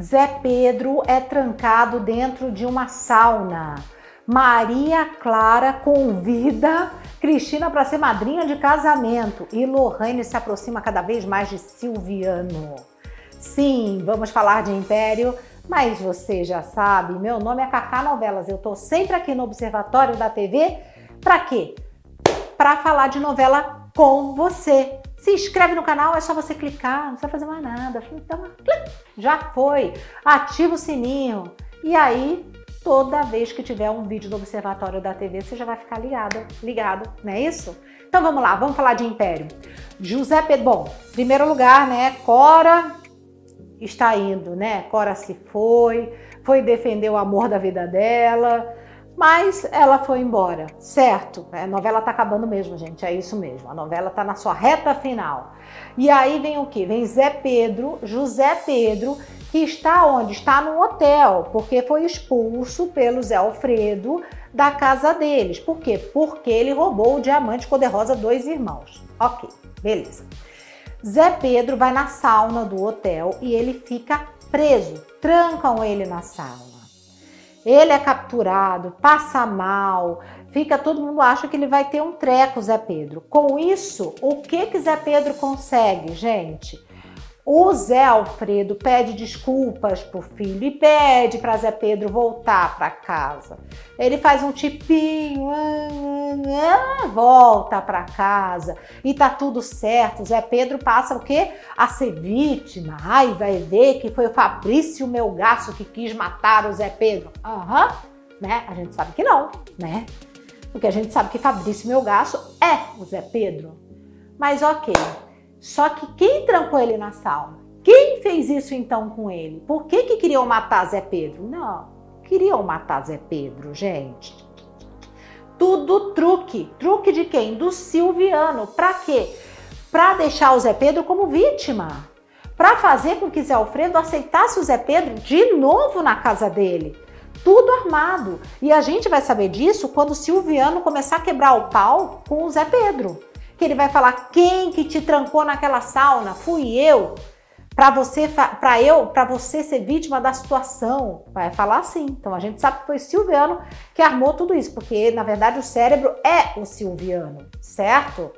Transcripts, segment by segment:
Zé Pedro é trancado dentro de uma sauna. Maria Clara convida Cristina para ser madrinha de casamento e Lohane se aproxima cada vez mais de Silviano. Sim, vamos falar de Império, mas você já sabe, meu nome é Cacá Novelas. Eu tô sempre aqui no Observatório da TV. Para quê? Para falar de novela com você. Se inscreve no canal, é só você clicar, não precisa fazer mais nada. Então, já foi. Ativa o sininho. E aí, toda vez que tiver um vídeo do Observatório da TV, você já vai ficar ligado, ligado, não é isso? Então vamos lá, vamos falar de Império. José Pedro, bom, primeiro lugar, né, Cora está indo, né? Cora se foi, foi defender o amor da vida dela, mas ela foi embora, certo? A novela tá acabando mesmo, gente, é isso mesmo. A novela tá na sua reta final. E aí vem o que? Vem Zé Pedro, José Pedro, que está onde? Está no hotel, porque foi expulso pelo Zé Alfredo da casa deles. Por quê? Porque ele roubou o diamante cor-de-rosa dos irmãos. Ok, beleza. Zé Pedro vai na sauna do hotel e ele fica preso. Trancam ele na sauna. Ele é capturado, passa mal, fica todo mundo acha que ele vai ter um treco, Zé Pedro. Com isso, o que que Zé Pedro consegue, gente? O Zé Alfredo pede desculpas pro filho e pede para Zé Pedro voltar para casa. Ele faz um tipinho, ah, ah, volta para casa e tá tudo certo. Zé Pedro passa o quê? A ser vítima. Ai, vai ver que foi o Fabrício Melgaço que quis matar o Zé Pedro. Aham, uhum, né? A gente sabe que não, né? Porque a gente sabe que Fabrício Melgaço é o Zé Pedro. Mas ok. Só que quem trancou ele na sauna? Quem fez isso então com ele? Por que, que queriam matar Zé Pedro? Não, queriam matar Zé Pedro, gente. Tudo truque. Truque de quem? Do Silviano. Para quê? Para deixar o Zé Pedro como vítima. Para fazer com que Zé Alfredo aceitasse o Zé Pedro de novo na casa dele. Tudo armado. E a gente vai saber disso quando o Silviano começar a quebrar o pau com o Zé Pedro que ele vai falar quem que te trancou naquela sauna? Fui eu. Para você, para eu, para você ser vítima da situação, vai falar assim. Então a gente sabe que foi Silviano que armou tudo isso, porque na verdade o cérebro é o Silviano, certo?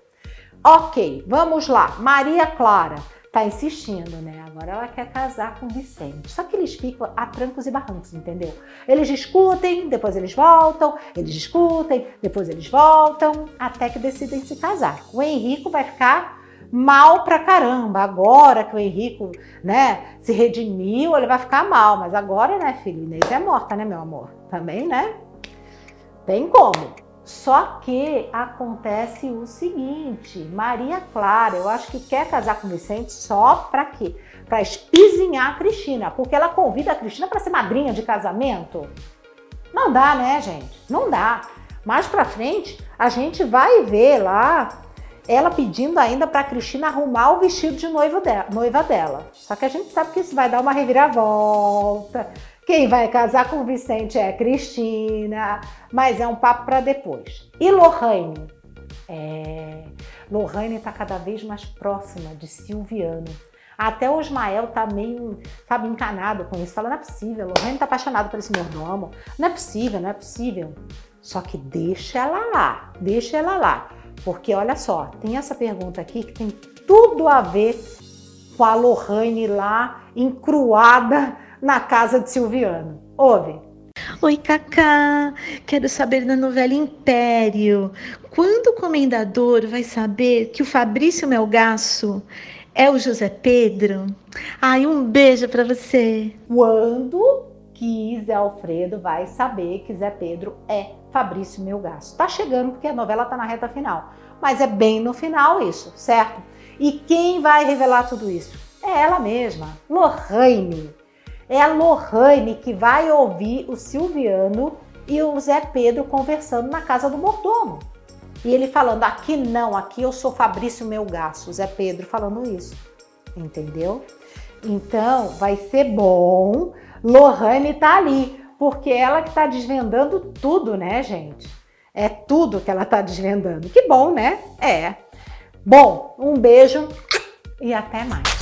Ok, vamos lá. Maria Clara tá insistindo, né? Agora ela quer casar com Vicente. Só que eles ficam a trancos e barrancos, entendeu? Eles discutem, depois eles voltam, eles discutem, depois eles voltam, até que decidem se casar. O Henrico vai ficar mal pra caramba. Agora que o Henrico, né, se redimiu, ele vai ficar mal. Mas agora, né, filho, Inês é morta, né, meu amor? Também, né? Tem como. Só que acontece o seguinte, Maria Clara, eu acho que quer casar com Vicente só para quê? Para espizinhar a Cristina, porque ela convida a Cristina para ser madrinha de casamento. Não dá, né, gente? Não dá. Mais para frente, a gente vai ver lá ela pedindo ainda para Cristina arrumar o vestido de noiva dela, noiva dela. Só que a gente sabe que isso vai dar uma reviravolta. Quem vai casar com o Vicente é Cristina, mas é um papo para depois. E Lohane? É, Lohane está cada vez mais próxima de Silviano. Até o Ismael tá meio, sabe, encanado com isso. Fala, não é possível, Lohane tá apaixonado por esse mordomo. Não é possível, não é possível. Só que deixa ela lá, deixa ela lá. Porque olha só, tem essa pergunta aqui que tem tudo a ver com a Lohane lá, encruada na casa de Silviano. Ouve. Oi, Cacá. Quero saber da novela Império. Quando o comendador vai saber que o Fabrício Melgaço é o José Pedro? Ai, um beijo para você. Quando que Zé Alfredo vai saber que Zé Pedro é Fabrício Melgaço? Tá chegando porque a novela tá na reta final. Mas é bem no final isso, certo? E quem vai revelar tudo isso? É ela mesma, Lorraine. É a Lohane que vai ouvir o Silviano e o Zé Pedro conversando na casa do mordomo. E ele falando: aqui não, aqui eu sou Fabrício Melgaço. Zé Pedro falando isso. Entendeu? Então vai ser bom. Lohane tá ali, porque ela que tá desvendando tudo, né, gente? É tudo que ela tá desvendando. Que bom, né? É. Bom, um beijo e até mais.